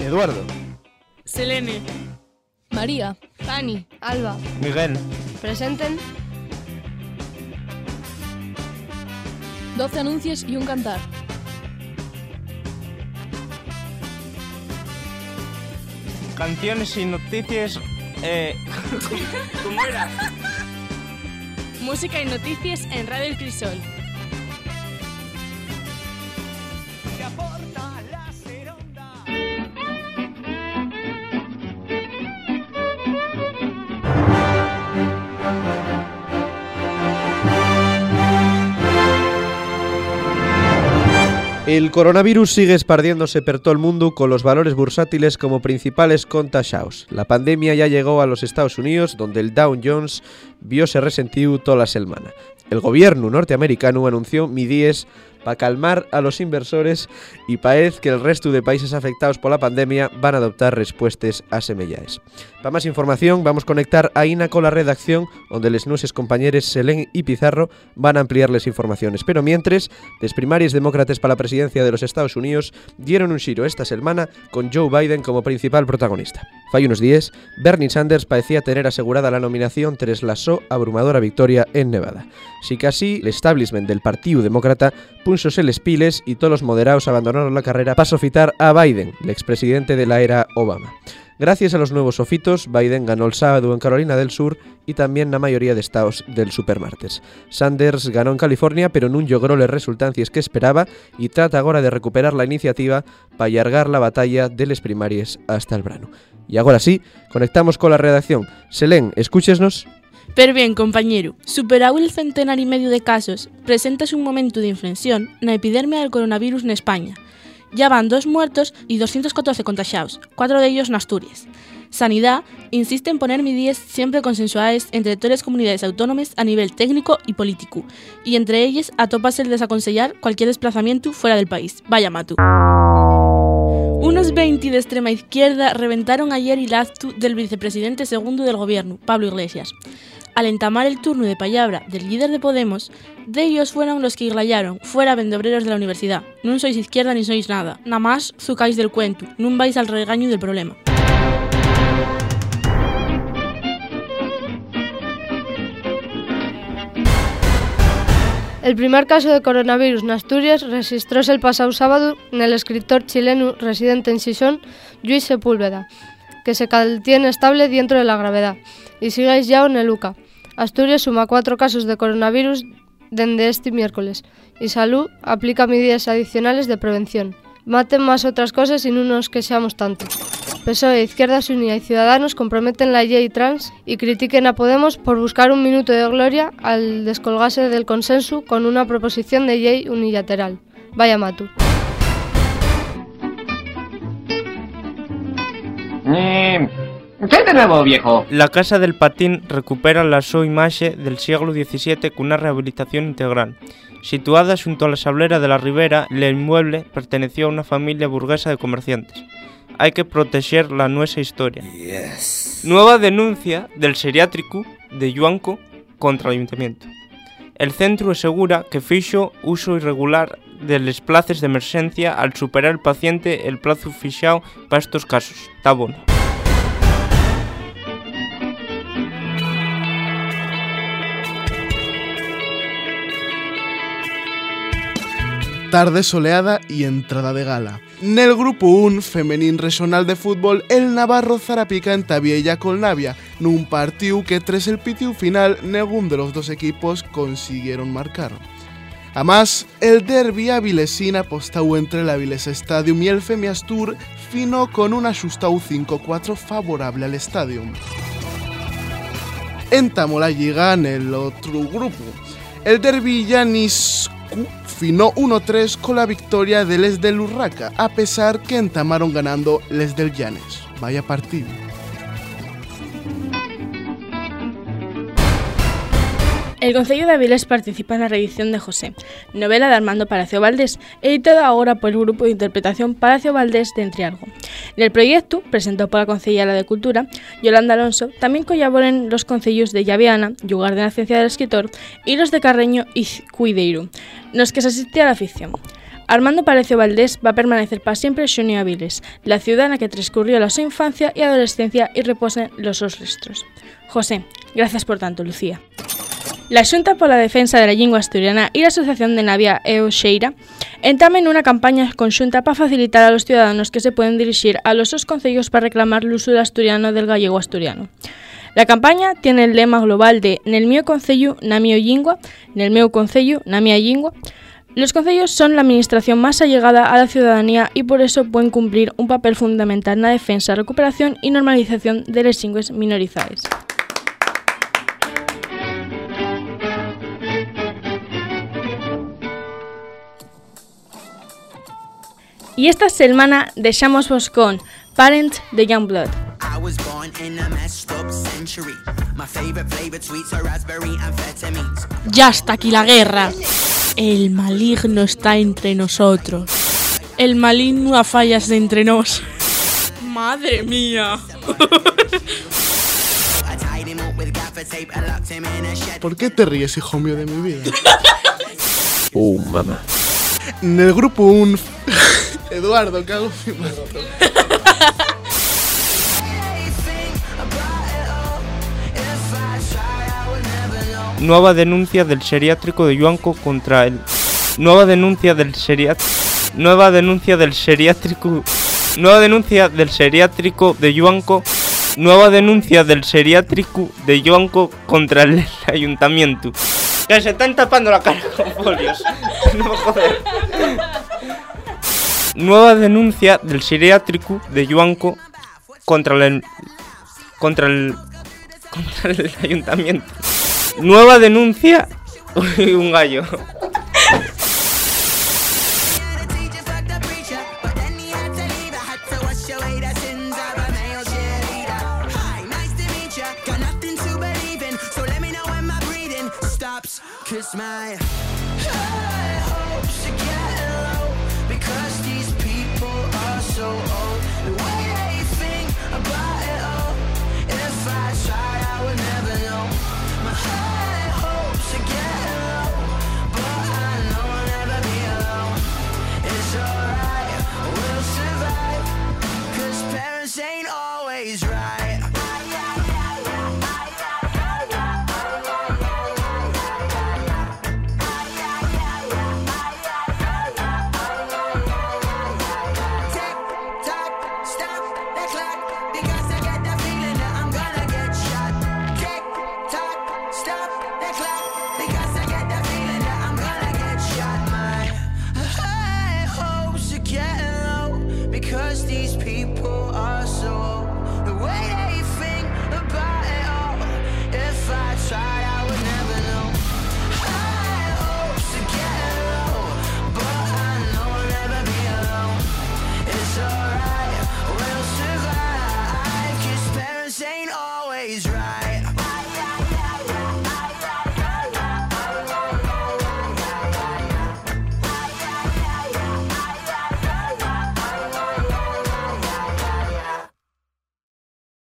Eduardo. Selene. María. Fanny. Alba. Miguel. Presenten. 12 anuncios y un cantar. Canciones y noticias. Eh... ¿Cómo era? Música y noticias en Radio El Crisol. El coronavirus sigue esparciéndose por todo el mundo con los valores bursátiles como principales contagiados. La pandemia ya llegó a los Estados Unidos, donde el Dow Jones viose resentido toda la semana. El gobierno norteamericano anunció midíes para calmar a los inversores y parece que el resto de países afectados por la pandemia van a adoptar respuestas a semellaes. Para más información vamos a conectar a Ina con la redacción donde les nuestros compañeros Selén y Pizarro van a ampliarles informaciones. Pero mientras, los primarios demócratas para la presidencia de los Estados Unidos dieron un giro esta semana con Joe Biden como principal protagonista. Fai unos días, Bernie Sanders parecía tener asegurada la nominación tras la so abrumadora victoria en Nevada. Si casi el establishment del Partido Demócrata les piles y todos los moderados abandonaron la carrera para sofitar a Biden, el expresidente de la era Obama. Gracias a los nuevos sofitos, Biden ganó el sábado en Carolina del Sur y también la mayoría de estados del supermartes. Sanders ganó en California, pero no logró las resultancias que esperaba y trata ahora de recuperar la iniciativa para allargar la batalla de les primarias hasta el verano. Y ahora sí, conectamos con la redacción. Selén, escúchesnos. Pero bien, compañero, superado el centenar y medio de casos, presentas un momento de inflexión na epidemia del coronavirus en España. Ya van dos muertos y 214 contagiados, cuatro de ellos en Asturias. Sanidad insiste en poner medidas siempre consensuadas entre todas las comunidades autónomas a nivel técnico y político, y entre ellas atopas el desaconsellar cualquier desplazamiento fuera del país. Vaya matu. Unos 20 de extrema izquierda reventaron ayer el acto del vicepresidente segundo del gobierno, Pablo Iglesias. Al entamar el turno de palabra del líder de Podemos, de ellos fueron los que irlayaron, fuera vendobreros de la universidad. No sois izquierda ni sois nada, nada más zucáis del cuento, no vais al regaño del problema. El primer caso de coronavirus en Asturias registróse el pasado sábado en el escritor chileno residente en Sison, Luis Sepúlveda, que se mantiene estable dentro de la gravedad, y sigue aislado en el UCA. Asturias suma cuatro casos de coronavirus desde este miércoles, y Salud aplica medidas adicionales de prevención. Maten más otras cosas y no nos que seamos tantos. PSOE, Izquierda Unida y Ciudadanos comprometen la ley trans y critiquen a Podemos por buscar un minuto de gloria al descolgarse del consenso con una proposición de ley unilateral. Vaya matu. ¿Qué de nuevo, viejo? La Casa del Patín recupera la su imaxe del siglo XVII con una rehabilitación integral. Situada junto a la sablera de la Ribera, el inmueble perteneció a una familia burguesa de comerciantes. Hay que proteger la nuestra historia. Nueva denuncia del seriátrico de Yuanco contra el ayuntamiento. El centro asegura que fixo uso irregular de les places de emergencia al superar el paciente el plazo fixado para estos casos. Está bueno. tarde soleada y entrada de gala. Nel grupo 1 femenín regional de fútbol, el Navarro Zarapica entabiella con Navia, nun partido que tras el pitiu final ningún de los dos equipos consiguieron marcar. Además, el derbi avilesina apostado entre el Avilés Stadium y el Femias Tour fino con un ajustado 5-4 favorable al estadio. Entamó la liga en el otro grupo. El derbi Yanis finó 1-3 con la victoria de Les del Urraca, a pesar que entamaron ganando Les del Llanes. Vaya partido. El Concello de Avilés participa en la reedición de José, novela de Armando Palacio Valdés, editada ahora por el Grupo de Interpretación Palacio Valdés de Entrialgo. En el proyecto, presentado por la Concejala de Cultura, Yolanda Alonso, también colaboran los concellos de Llaviana, lugar de nacencia del escritor, y los de Carreño y Cuideiro, los que se asiste a la ficción. Armando Palecio Valdés va a permanecer para siempre Xunio Aviles, la ciudad en la que transcurrió la su infancia y adolescencia y reposen los sus restos. José, gracias por tanto, Lucía. La Xunta pola Defensa de la Lingua Asturiana y la Asociación de Navia e Oxeira entamen una campaña conjunta para facilitar a los ciudadanos que se pueden dirigir a los dos concellos para reclamar el uso asturiano del gallego asturiano. La campaña tiene el lema global de Nel mío concello na mio lingua, nel meu concello na mia lingua. Los concellos son la administración más allegada a la ciudadanía y por eso pueden cumplir un papel fundamental en la defensa, recuperación y normalización de las lingües minorizadas. Y esta semana dejamos vos con Parent de Youngblood. I was born in a messed up century. My favorite flavored sweets are raspberry amphetamines. Ya está aquí la guerra. El maligno está entre nosotros. El maligno a fallas de entre nos. Madre mía. ¿Por qué te ríes, hijo mío de mi vida? Uh, mamá. En el grupo un Eduardo, cago en mi. Nueva denuncia del geriátrico de Yuanco contra el. Nueva denuncia del geriátrico. Nueva denuncia del geriátrico. Nueva denuncia del geriátrico de Yuanco. Nueva denuncia del geriátrico de Yuanco contra el ayuntamiento. Que se están tapando la cara con folios. No joder. Nueva denuncia del geriátrico de Yuanco contra el contra el ayuntamiento. Nueva denuncia. Un gallo.